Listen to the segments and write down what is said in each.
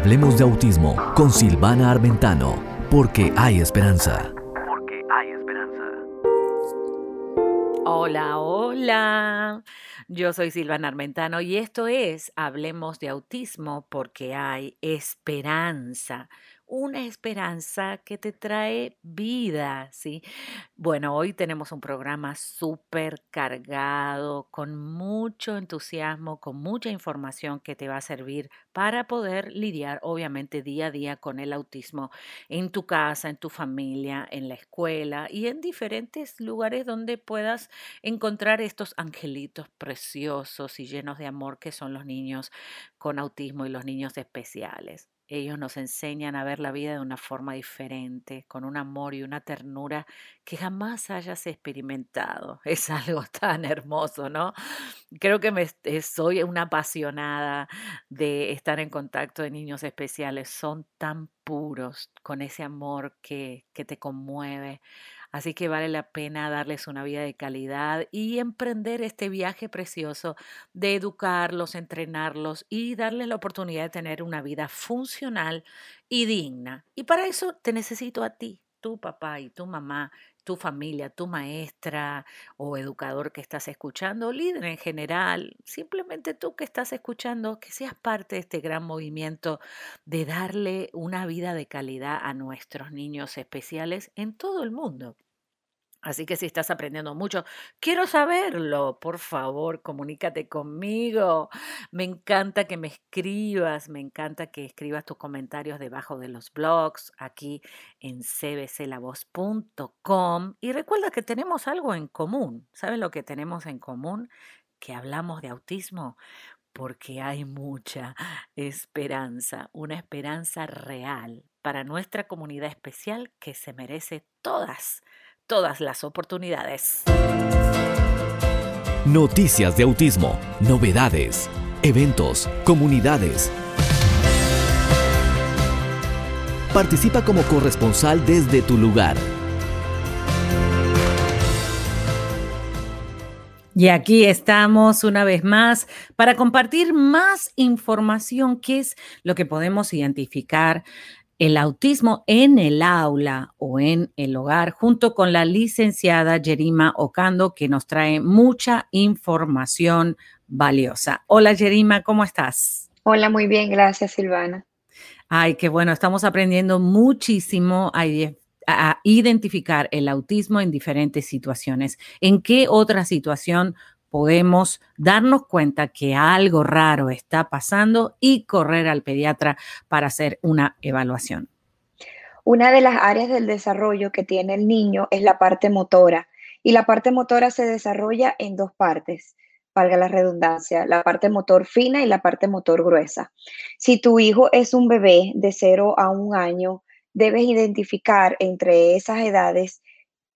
Hablemos de autismo con Silvana Armentano, porque hay esperanza. Porque hay esperanza. Hola, hola. Yo soy Silvana Armentano y esto es Hablemos de autismo porque hay esperanza una esperanza que te trae vida, ¿sí? Bueno, hoy tenemos un programa súper cargado, con mucho entusiasmo, con mucha información que te va a servir para poder lidiar, obviamente, día a día con el autismo en tu casa, en tu familia, en la escuela y en diferentes lugares donde puedas encontrar estos angelitos preciosos y llenos de amor que son los niños con autismo y los niños especiales. Ellos nos enseñan a ver la vida de una forma diferente, con un amor y una ternura que jamás hayas experimentado. Es algo tan hermoso, ¿no? Creo que me, eh, soy una apasionada de estar en contacto de niños especiales. Son tan puros, con ese amor que, que te conmueve. Así que vale la pena darles una vida de calidad y emprender este viaje precioso de educarlos, entrenarlos y darles la oportunidad de tener una vida funcional y digna. Y para eso te necesito a ti, tu papá y tu mamá, tu familia, tu maestra o educador que estás escuchando, líder en general, simplemente tú que estás escuchando, que seas parte de este gran movimiento de darle una vida de calidad a nuestros niños especiales en todo el mundo. Así que si estás aprendiendo mucho, quiero saberlo. Por favor, comunícate conmigo. Me encanta que me escribas, me encanta que escribas tus comentarios debajo de los blogs aquí en cbclavoz.com. Y recuerda que tenemos algo en común. ¿Sabes lo que tenemos en común? Que hablamos de autismo porque hay mucha esperanza, una esperanza real para nuestra comunidad especial que se merece todas todas las oportunidades. Noticias de autismo, novedades, eventos, comunidades. Participa como corresponsal desde tu lugar. Y aquí estamos una vez más para compartir más información, qué es lo que podemos identificar el autismo en el aula o en el hogar, junto con la licenciada Jerima Ocando, que nos trae mucha información valiosa. Hola Jerima, ¿cómo estás? Hola, muy bien, gracias Silvana. Ay, qué bueno, estamos aprendiendo muchísimo a, a identificar el autismo en diferentes situaciones. ¿En qué otra situación podemos darnos cuenta que algo raro está pasando y correr al pediatra para hacer una evaluación. Una de las áreas del desarrollo que tiene el niño es la parte motora y la parte motora se desarrolla en dos partes, valga la redundancia, la parte motor fina y la parte motor gruesa. Si tu hijo es un bebé de 0 a un año, debes identificar entre esas edades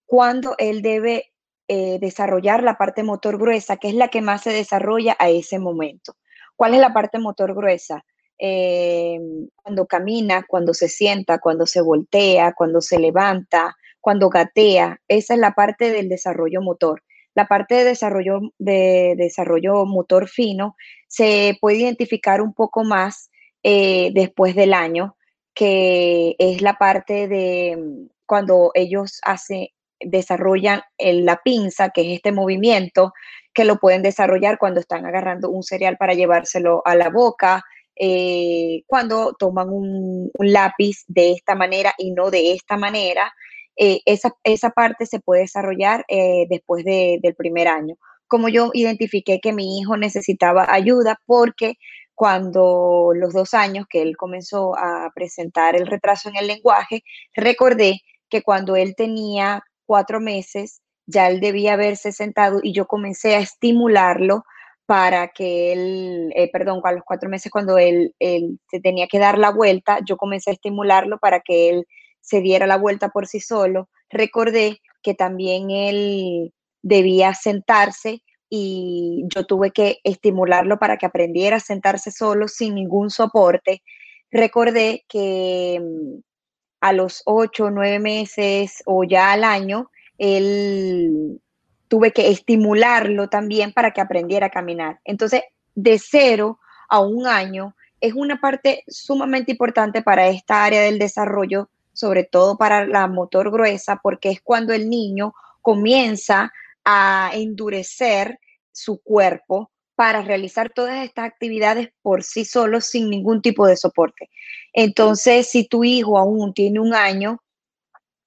cuándo él debe eh, desarrollar la parte motor gruesa, que es la que más se desarrolla a ese momento. ¿Cuál es la parte motor gruesa? Eh, cuando camina, cuando se sienta, cuando se voltea, cuando se levanta, cuando gatea. Esa es la parte del desarrollo motor. La parte de desarrollo, de desarrollo motor fino se puede identificar un poco más eh, después del año, que es la parte de mm, cuando ellos hacen, desarrollan la pinza, que es este movimiento, que lo pueden desarrollar cuando están agarrando un cereal para llevárselo a la boca, eh, cuando toman un, lápiz de esta manera y no de esta manera. Eh, esa, esa, parte se puede desarrollar eh, después del primer año. Como yo identifiqué que mi hijo necesitaba ayuda porque cuando los dos años que él comenzó a presentar el retraso en el lenguaje, recordé que cuando él tenía cuatro meses, ya él debía haberse sentado y yo comencé a estimularlo para que él, eh, perdón, a los cuatro meses cuando él, él, se tenía que dar la vuelta, yo comencé a estimularlo para que él se diera la vuelta por sí solo. Recordé que también él debía sentarse y yo tuve que estimularlo para que aprendiera a sentarse solo sin ningún soporte. Recordé que mm, a los ocho, nueve meses o ya al año, él tuve que estimularlo también para que aprendiera a caminar. Entonces, de cero a un año, es una parte sumamente importante para esta área del desarrollo, sobre todo para la motor gruesa, porque es cuando el niño comienza a endurecer su cuerpo para realizar todas estas actividades por sí solo sin ningún tipo de soporte. Entonces, si tu hijo aún tiene un año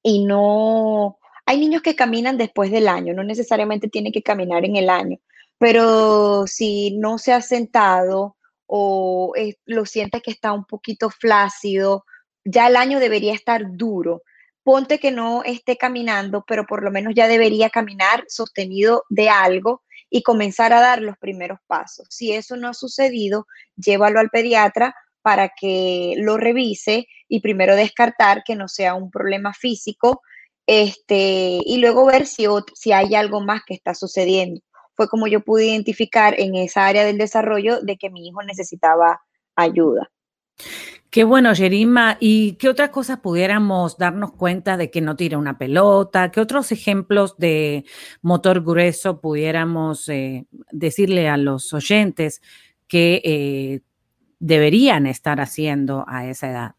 y no... Hay niños que caminan después del año, no necesariamente tiene que caminar en el año, pero si no se ha sentado o lo sientes que está un poquito flácido, ya el año debería estar duro. Ponte que no esté caminando, pero por lo menos ya debería caminar sostenido de algo y comenzar a dar los primeros pasos. Si eso no ha sucedido, llévalo al pediatra para que lo revise y primero descartar que no sea un problema físico este, y luego ver si, si hay algo más que está sucediendo. Fue como yo pude identificar en esa área del desarrollo de que mi hijo necesitaba ayuda. Qué bueno, Jerima. ¿Y qué otras cosas pudiéramos darnos cuenta de que no tira una pelota? ¿Qué otros ejemplos de motor grueso pudiéramos eh, decirle a los oyentes que eh, deberían estar haciendo a esa edad?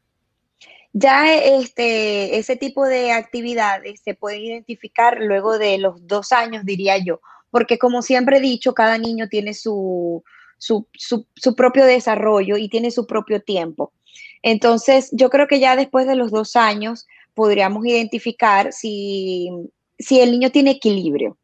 Ya este, ese tipo de actividades se pueden identificar luego de los dos años, diría yo, porque como siempre he dicho, cada niño tiene su, su, su propio desarrollo y tiene su propio tiempo. Entonces, yo creo que ya después de los dos años podríamos identificar si, el niño tiene equilibrio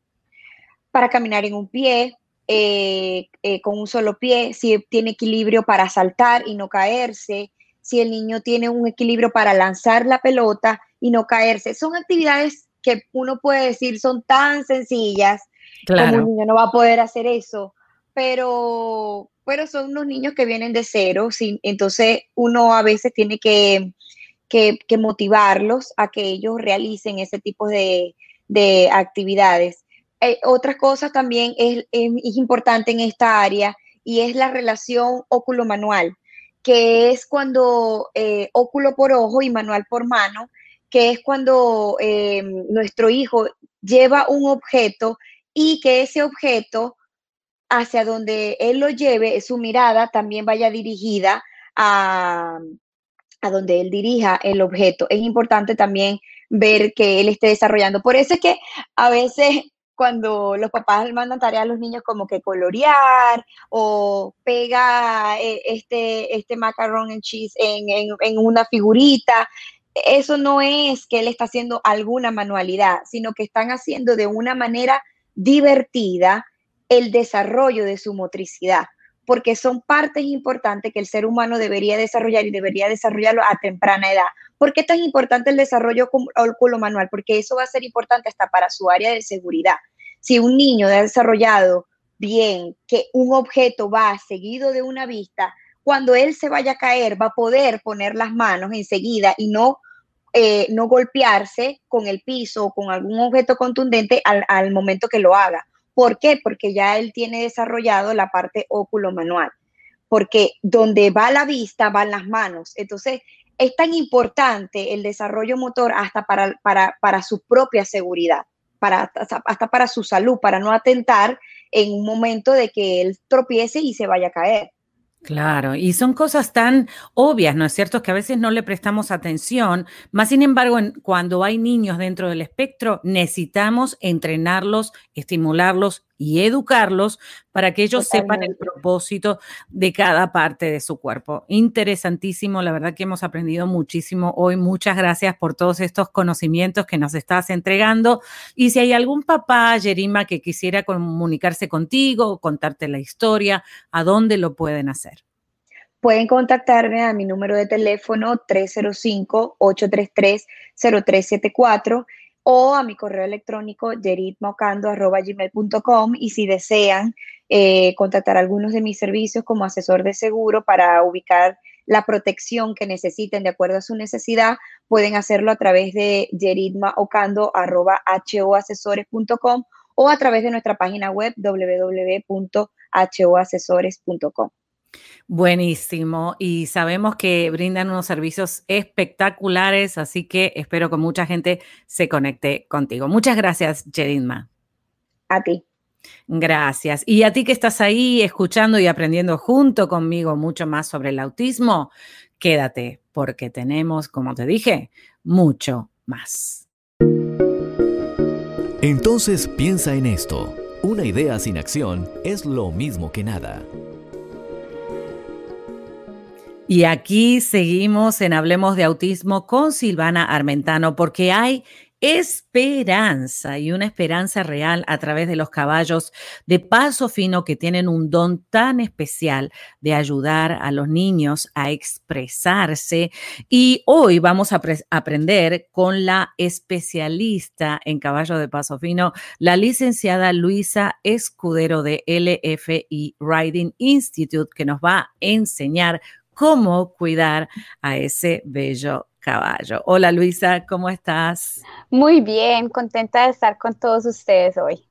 para caminar en un pie, eh, eh, con un solo pie, si tiene equilibrio para saltar y no caerse, si el niño tiene un equilibrio para lanzar la pelota y no caerse. Son actividades que uno puede decir son tan sencillas, como un niño no va a poder hacer eso, pero, pero son unos niños que vienen de cero, entonces uno a veces tiene que, motivarlos a que ellos realicen ese tipo de, actividades. Eh, otra cosa también es, importante en esta área y es la relación óculo-manual, que es cuando eh, óculo por ojo y manual por mano, que es cuando eh, nuestro hijo lleva un objeto y que ese objeto hacia donde él lo lleve, su mirada también vaya dirigida a, a donde él dirija el objeto. Es importante también ver que él esté desarrollando. Por eso es que a veces cuando los papás mandan tarea a los niños como que colorear o pega eh, este, este macarrón en cheese en, en, una figurita, eso no es que él está haciendo alguna manualidad, sino que están haciendo de una manera divertida el desarrollo de su motricidad, porque son partes importantes que el ser humano debería desarrollar y debería desarrollarlo a temprana edad. ¿Por qué es tan importante el desarrollo culo manual? Porque eso va a ser importante hasta para su área de seguridad. Si un niño ha desarrollado bien que un objeto va seguido de una vista, cuando él se vaya a caer va a poder poner las manos enseguida y no eh, no golpearse con el piso o con algún objeto contundente al, momento que lo haga. ¿Por qué? Porque ya él tiene desarrollado la parte óculo manual. Porque donde va la vista van las manos. Entonces, es tan importante el desarrollo motor hasta para, para, para su propia seguridad, para, hasta para su salud, para no atentar en un momento de que él tropiece y se vaya a caer. Claro, y son cosas tan obvias, ¿no es cierto? Que a veces no le prestamos atención, más sin embargo, cuando hay niños dentro del espectro, necesitamos entrenarlos, estimularlos y educarlos para que ellos sepan el propósito de cada parte de su cuerpo. Interesantísimo, la verdad que hemos aprendido muchísimo hoy. Muchas gracias por todos estos conocimientos que nos estás entregando. Y si hay algún papá, Yerima, que quisiera comunicarse contigo, contarte la historia, ¿a dónde lo pueden hacer? Pueden contactarme a mi número de teléfono 305-833-0374 o a mi correo electrónico geritmocando.gmail.com y si desean eh, contactar algunos de mis servicios como asesor de seguro para ubicar la protección que necesiten de acuerdo a su necesidad, pueden hacerlo a través de geritmaocando.hoasesores.com o a través de nuestra página web www.hoasesores.com. Buenísimo. Y sabemos que brindan unos servicios espectaculares, así que espero que mucha gente se conecte contigo. Muchas gracias, Jedinma. A ti. Gracias. Y a ti que estás ahí escuchando y aprendiendo junto conmigo mucho más sobre el autismo, quédate porque tenemos, como te dije, mucho más. Entonces piensa en esto. Una idea sin acción es lo mismo que nada. Y aquí seguimos en Hablemos de Autismo con Silvana Armentano porque hay esperanza y una esperanza real a través de los caballos de paso fino que tienen un don tan especial de ayudar a los niños a expresarse. Y hoy vamos a aprender con la especialista en caballo de paso fino, la licenciada Luisa Escudero de LFI Riding Institute, que nos va a enseñar cómo cuidar a ese bello caballo. Hola Luisa, ¿cómo estás? Muy bien, contenta de estar con todos ustedes hoy.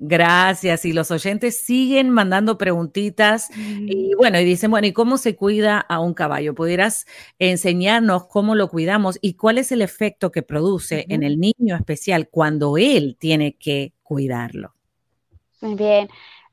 Gracias. Y los oyentes siguen mandando preguntitas y bueno, y dicen, bueno, ¿y cómo se cuida a un caballo? ¿Pudieras enseñarnos cómo lo cuidamos y cuál es el efecto que produce en el niño especial cuando él tiene que cuidarlo? Muy bien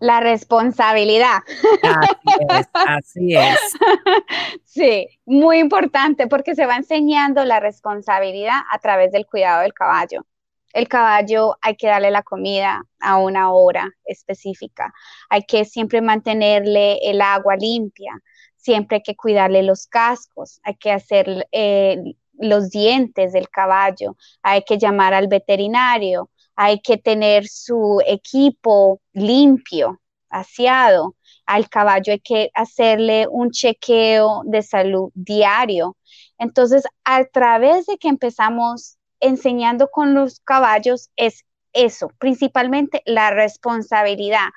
la responsabilidad. Así es, así es. Sí, muy importante porque se va enseñando la responsabilidad a través del cuidado del caballo. El caballo hay que darle la comida a una hora específica. Hay que siempre mantenerle el agua limpia. Siempre hay que cuidarle los cascos. Hay que hacer eh, los dientes del caballo. Hay que llamar al veterinario hay que tener su equipo limpio, aseado. Al caballo hay que hacerle un chequeo de salud diario. Entonces, a través de que empezamos enseñando con los caballos es eso, principalmente la responsabilidad.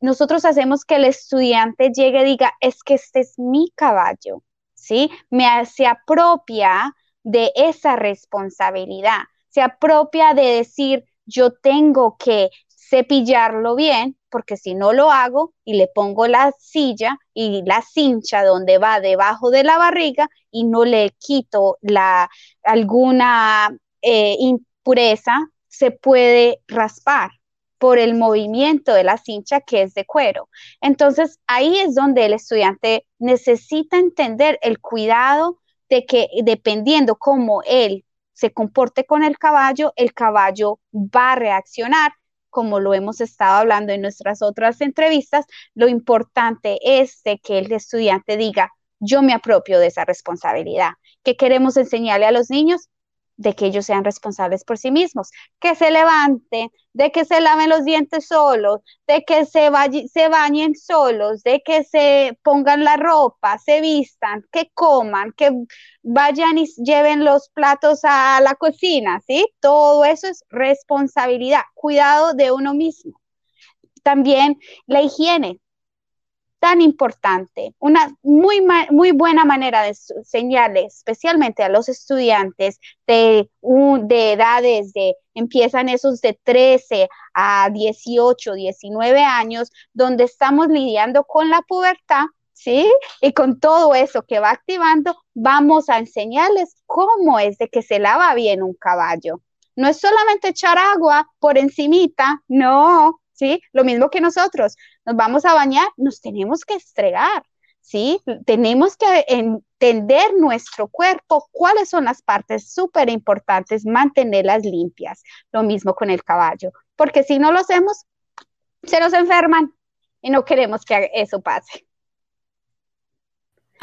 Nosotros hacemos que el estudiante llegue y diga, es que este es mi caballo, ¿sí? Me se apropia de esa responsabilidad, se apropia de decir, yo tengo que cepillarlo bien, porque si no lo hago y le pongo la silla y la cincha donde va debajo de la barriga y no le quito la, alguna eh, impureza, se puede raspar por el movimiento de la cincha que es de cuero. Entonces ahí es donde el estudiante necesita entender el cuidado de que dependiendo cómo él se comporte con el caballo, el caballo va a reaccionar, como lo hemos estado hablando en nuestras otras entrevistas, lo importante es que el estudiante diga, yo me apropio de esa responsabilidad. ¿Qué queremos enseñarle a los niños? De que ellos sean responsables por sí mismos, que se levanten, de que se laven los dientes solos, de que se, se bañen solos, de que se pongan la ropa, se vistan, que coman, que vayan y lleven los platos a la cocina, ¿sí? Todo eso es responsabilidad, cuidado de uno mismo. También la higiene, tan importante, una muy, muy buena manera de enseñarles, especialmente a los estudiantes de, de edades de, empiezan esos de 13 a 18, 19 años, donde estamos lidiando con la pubertad, ¿sí? Y con todo eso que va activando, vamos a enseñarles cómo es de que se lava bien un caballo. No es solamente echar agua por encimita, no, ¿sí? Lo mismo que nosotros, nos vamos a bañar, nos tenemos que estregar, ¿sí? Tenemos que entender nuestro cuerpo, cuáles son las partes súper importantes, mantenerlas limpias. Lo mismo con el caballo, porque si no lo hacemos, se nos enferman y no queremos que eso pase.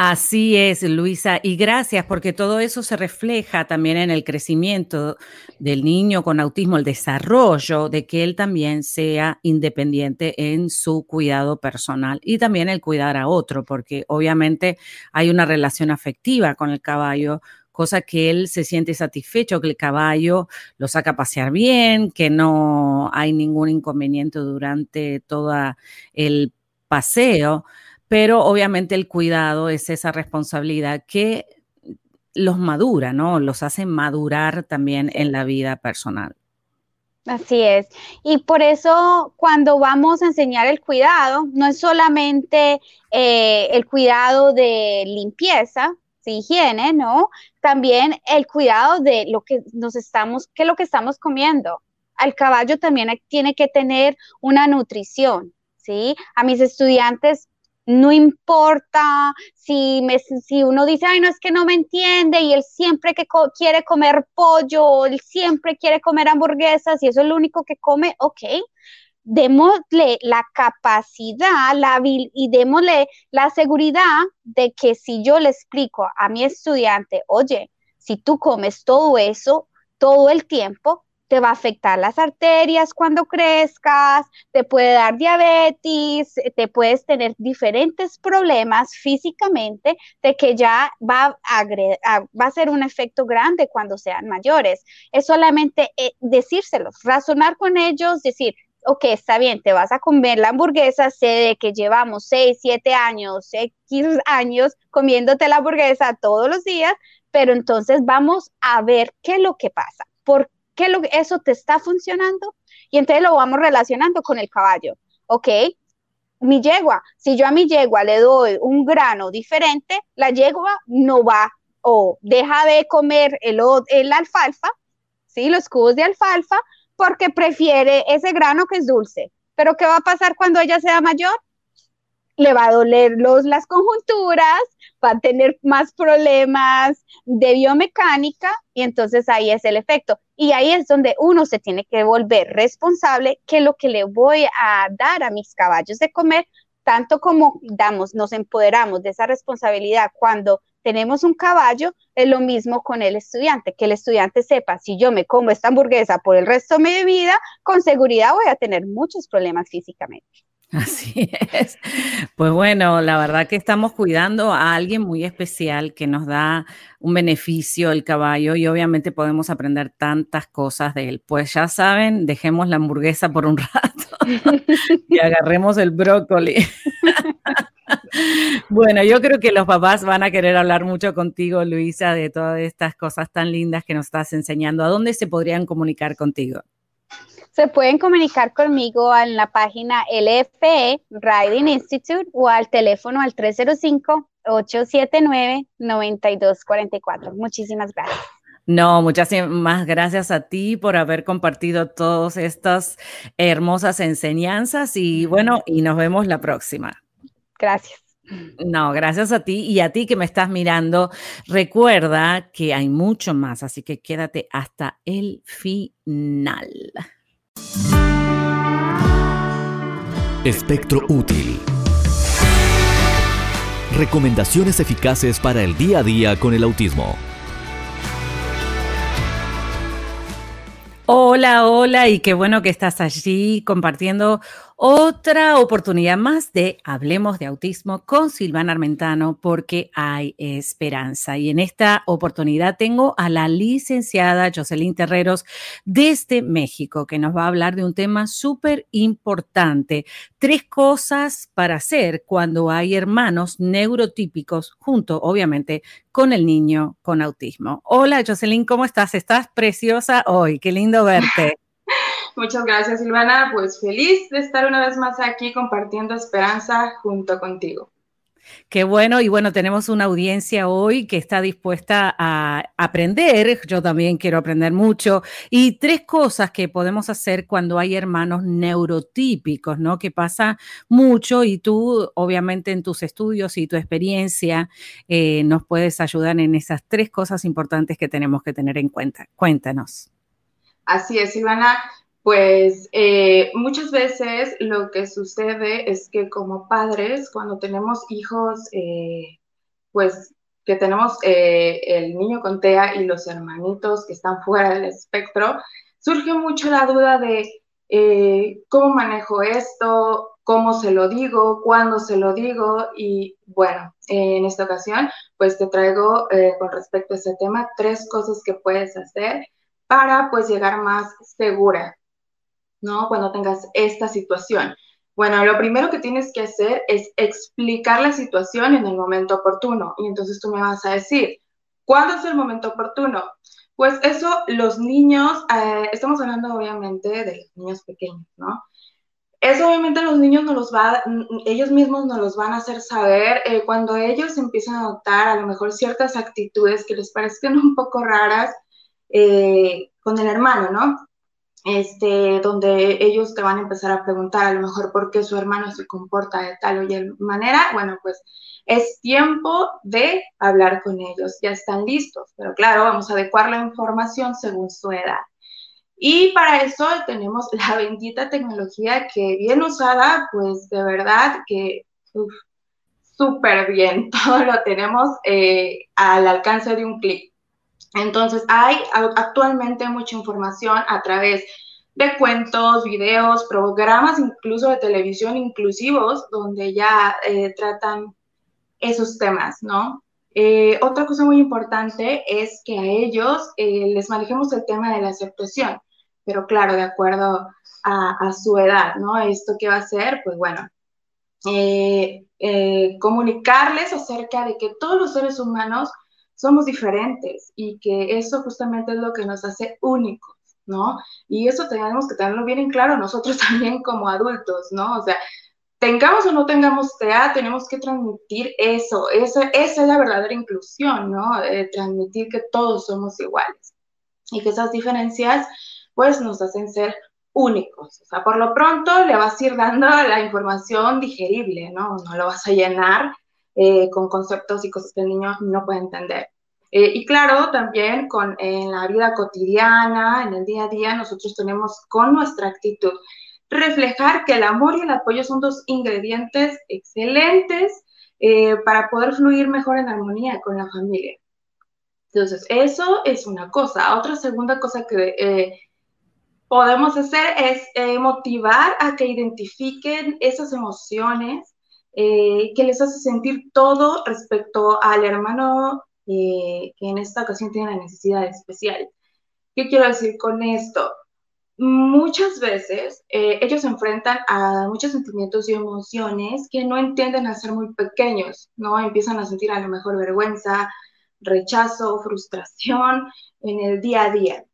Así es, Luisa, y gracias porque todo eso se refleja también en el crecimiento del niño con autismo, el desarrollo de que él también sea independiente en su cuidado personal y también el cuidar a otro, porque obviamente hay una relación afectiva con el caballo, cosa que él se siente satisfecho, que el caballo lo saca a pasear bien, que no hay ningún inconveniente durante todo el paseo pero obviamente el cuidado es esa responsabilidad que los madura, ¿no? Los hace madurar también en la vida personal. Así es. Y por eso cuando vamos a enseñar el cuidado, no es solamente eh, el cuidado de limpieza, de higiene, ¿no? También el cuidado de lo que nos estamos, qué es lo que estamos comiendo al caballo también tiene que tener una nutrición, ¿sí? A mis estudiantes no importa si, me, si uno dice, ay, no es que no me entiende y él siempre que quiere comer pollo, él siempre quiere comer hamburguesas y eso es lo único que come, ok, démosle la capacidad la, y démosle la seguridad de que si yo le explico a mi estudiante, oye, si tú comes todo eso todo el tiempo, te va a afectar las arterias cuando crezcas, te puede dar diabetes, te puedes tener diferentes problemas físicamente de que ya va a, va a ser un efecto grande cuando sean mayores. Es solamente eh, decírselos, razonar con ellos, decir, ok, está bien, te vas a comer la hamburguesa, sé de que llevamos 6, 7 años, X años comiéndote la hamburguesa todos los días, pero entonces vamos a ver qué es lo que pasa, por qué lo, eso te está funcionando y entonces lo vamos relacionando con el caballo, ¿ok? Mi yegua, si yo a mi yegua le doy un grano diferente, la yegua no va o deja de comer el, el alfalfa, ¿sí? Los cubos de alfalfa, porque prefiere ese grano que es dulce. Pero ¿qué va a pasar cuando ella sea mayor? Le va a doler los, las conjunturas, va a tener más problemas de biomecánica y entonces ahí es el efecto. Y ahí es donde uno se tiene que volver responsable que lo que le voy a dar a mis caballos de comer, tanto como damos, nos empoderamos de esa responsabilidad cuando tenemos un caballo, es lo mismo con el estudiante, que el estudiante sepa, si yo me como esta hamburguesa por el resto de mi vida, con seguridad voy a tener muchos problemas físicamente. Así es. Pues bueno, la verdad que estamos cuidando a alguien muy especial que nos da un beneficio el caballo y obviamente podemos aprender tantas cosas de él. Pues ya saben, dejemos la hamburguesa por un rato y agarremos el brócoli. Bueno, yo creo que los papás van a querer hablar mucho contigo, Luisa, de todas estas cosas tan lindas que nos estás enseñando. ¿A dónde se podrían comunicar contigo? Se pueden comunicar conmigo en la página LFE Riding Institute o al teléfono al 305-879-9244. Muchísimas gracias. No, muchas más gracias a ti por haber compartido todas estas hermosas enseñanzas y bueno, y nos vemos la próxima. Gracias. No, gracias a ti y a ti que me estás mirando. Recuerda que hay mucho más, así que quédate hasta el final. Espectro útil. Recomendaciones eficaces para el día a día con el autismo. Hola, hola y qué bueno que estás allí compartiendo otra oportunidad más de Hablemos de Autismo con Silvana Armentano porque hay esperanza. Y en esta oportunidad tengo a la licenciada Jocelyn Terreros desde México que nos va a hablar de un tema súper importante. Tres cosas para hacer cuando hay hermanos neurotípicos junto, obviamente, con el niño con autismo. Hola Jocelyn, ¿cómo estás? Estás preciosa hoy. Qué lindo verte. Muchas gracias, Silvana. Pues feliz de estar una vez más aquí compartiendo esperanza junto contigo. Qué bueno, y bueno, tenemos una audiencia hoy que está dispuesta a aprender, yo también quiero aprender mucho, y tres cosas que podemos hacer cuando hay hermanos neurotípicos, ¿no? Que pasa mucho y tú, obviamente, en tus estudios y tu experiencia, eh, nos puedes ayudar en esas tres cosas importantes que tenemos que tener en cuenta. Cuéntanos. Así es, Ivana. Pues eh, muchas veces lo que sucede es que como padres, cuando tenemos hijos, eh, pues que tenemos eh, el niño con TEA y los hermanitos que están fuera del espectro, surge mucho la duda de cómo manejo esto, cómo se lo digo, cuándo se lo digo y bueno, en esta ocasión pues te traigo con respecto a ese tema tres cosas que puedes hacer para pues llegar más segura ¿no? Cuando tengas esta situación. Bueno, lo primero que tienes que hacer es explicar la situación en el momento oportuno. Y entonces tú me vas a decir, ¿cuándo es el momento oportuno? Pues eso, los niños, eh, estamos hablando obviamente de los niños pequeños, ¿no? Eso obviamente los niños no los va, ellos mismos nos los van a hacer saber eh, cuando ellos empiezan a notar a lo mejor ciertas actitudes que les parezcan un poco raras eh, con el hermano, ¿no? este, donde ellos te van a empezar a preguntar a lo mejor por qué su hermano se comporta de tal o de manera, bueno, pues es tiempo de hablar con ellos, ya están listos, pero claro, vamos a adecuar la información según su edad. Y para eso tenemos la bendita tecnología que bien usada, pues de verdad que súper bien, todo lo tenemos eh, al alcance de un clic. Entonces, hay actualmente mucha información a través de cuentos, videos, programas incluso de televisión inclusivos, donde ya eh, tratan esos temas, ¿no? Eh, otra cosa muy importante es que a ellos eh, les manejemos el tema de la aceptación, pero claro, de acuerdo a, su edad, ¿no? Esto que va a ser, pues bueno, comunicarles acerca de que todos los seres humanos somos diferentes y que eso justamente es lo que nos hace únicos, ¿no? Y eso tenemos que tenerlo bien en claro nosotros también como adultos, ¿no? O sea, tengamos o no tengamos TEA, tenemos que transmitir eso, esa, esa es la verdadera inclusión, ¿no? transmitir que todos somos iguales y que esas diferencias pues nos hacen ser únicos. O sea, por lo pronto le vas a ir dando la información digerible, ¿no? No lo vas a llenar eh, con conceptos y cosas que el niño no puede entender. Eh, y claro, también con, en la vida cotidiana, en el día a día, nosotros tenemos con nuestra actitud reflejar que el amor y el apoyo son dos ingredientes excelentes eh, para poder fluir mejor en armonía con la familia. Entonces, eso es una cosa. Otra segunda cosa que podemos hacer es motivar a que identifiquen esas emociones eh, que les hace sentir todo respecto al hermano eh, que en esta ocasión tiene la necesidad especial. ¿Qué quiero decir con esto? Muchas veces eh, ellos se enfrentan a muchos sentimientos y emociones que no entienden a ser muy pequeños, ¿no? Empiezan a sentir a lo mejor vergüenza, rechazo, frustración en el día a día.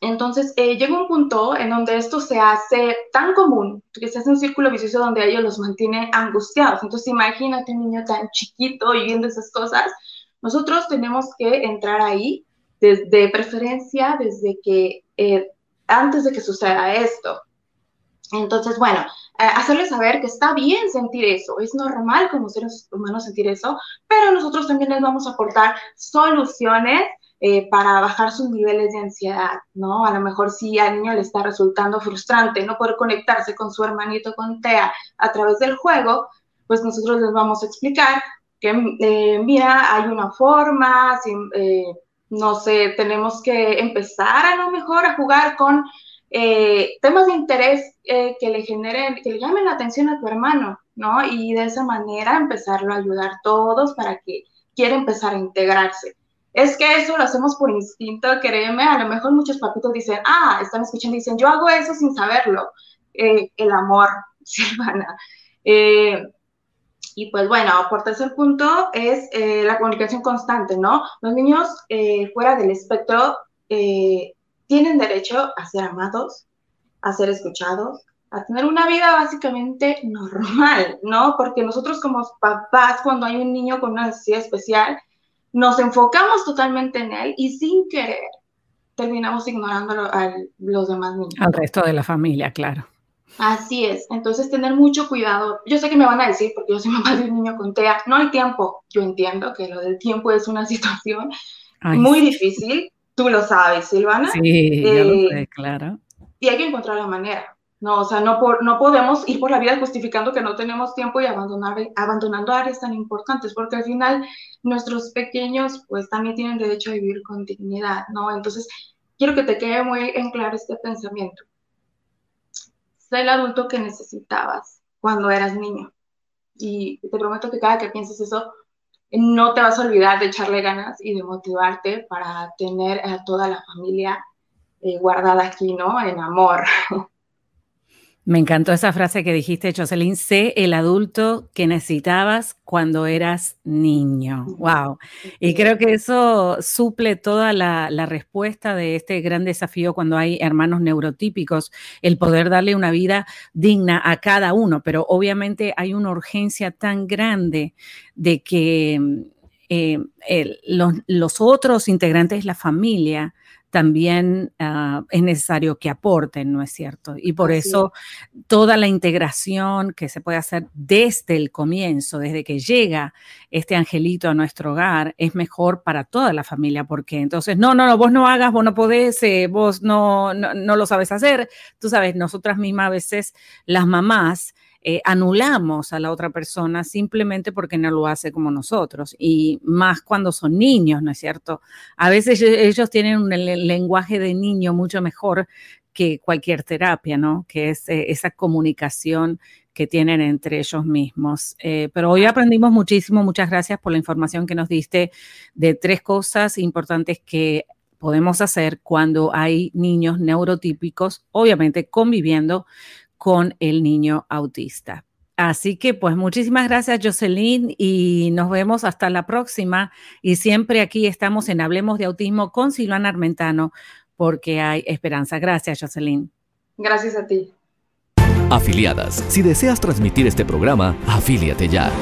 Entonces, eh, llega un punto en donde esto se hace tan común, que se hace un círculo vicioso donde ellos los mantiene angustiados. Entonces, imagínate un niño tan chiquito y viendo esas cosas. Nosotros tenemos que entrar ahí, desde preferencia, desde que, eh, antes de que suceda esto. Entonces, bueno, eh, hacerles saber que está bien sentir eso, es normal como seres humanos sentir eso, pero nosotros también les vamos a aportar soluciones eh, para bajar sus niveles de ansiedad, ¿no? A lo mejor si al niño le está resultando frustrante no poder conectarse con su hermanito con TEA a través del juego, pues nosotros les vamos a explicar que, eh, mira, hay una forma, eh, no sé, tenemos que empezar a lo mejor a jugar con temas de interés que le generen, que le llamen la atención a tu hermano, ¿no? Y de esa manera empezarlo a ayudar todos para que quiera empezar a integrarse. Es que eso lo hacemos por instinto, créeme, a lo mejor muchos papitos dicen, ah, están escuchando dicen, yo hago eso sin saberlo. Eh, el amor, Silvana. Eh, y pues bueno, por tercer punto es eh, la comunicación constante, ¿no? Los niños fuera del espectro tienen derecho a ser amados, a ser escuchados, a tener una vida básicamente normal, ¿no? Porque nosotros como papás, cuando hay un niño con una necesidad especial, nos enfocamos totalmente en él y sin querer terminamos ignorando a los demás niños. Al resto de la familia, claro. Así es, entonces tener mucho cuidado. Yo sé que me van a decir, porque yo soy mamá de un niño con TEA, no hay tiempo. Yo entiendo que lo del tiempo es una situación muy difícil, tú lo sabes, Silvana. Sí, yo lo sé, eh, claro. Y hay que encontrar la manera. No, o sea, no, por, no podemos ir por la vida justificando que no tenemos tiempo y abandonar, abandonando áreas tan importantes, porque al final nuestros pequeños pues también tienen derecho a vivir con dignidad, ¿no? Entonces, quiero que te quede muy en claro este pensamiento. Sé el adulto que necesitabas cuando eras niño. Y te prometo que cada que pienses eso, no te vas a olvidar de echarle ganas y de motivarte para tener a toda la familia eh, guardada aquí, ¿no? En amor. Me encantó esa frase que dijiste, Jocelyn, sé el adulto que necesitabas cuando eras niño. Wow. Y creo que eso suple toda la, respuesta de este gran desafío cuando hay hermanos neurotípicos, el poder darle una vida digna a cada uno, pero obviamente hay una urgencia tan grande de que eh, los, los otros integrantes de la familia también ah, es necesario que aporten, ¿no es cierto? Y por eso toda la integración que se puede hacer desde el comienzo, desde que llega este angelito a nuestro hogar, es mejor para toda la familia, porque entonces, no, no, no, vos no hagas, vos no podés, eh, vos no, no, no lo sabes hacer. Tú sabes, nosotras mismas a veces, las mamás, eh, anulamos a la otra persona simplemente porque no lo hace como nosotros. Y más cuando son niños, ¿no es cierto? A veces ellos tienen un lenguaje de niño mucho mejor que cualquier terapia, ¿no? Que es eh, esa comunicación que tienen entre ellos mismos. Eh, pero hoy aprendimos muchísimo, muchas gracias por la información que nos diste de tres cosas importantes que podemos hacer cuando hay niños neurotípicos, obviamente conviviendo con el niño autista. Así que pues muchísimas gracias Jocelyn y nos vemos hasta la próxima. Y siempre aquí estamos en Hablemos de Autismo con Silvana Armentano porque hay esperanza. Gracias Jocelyn. Gracias a ti. Afiliadas, si deseas transmitir este programa, afíliate ya.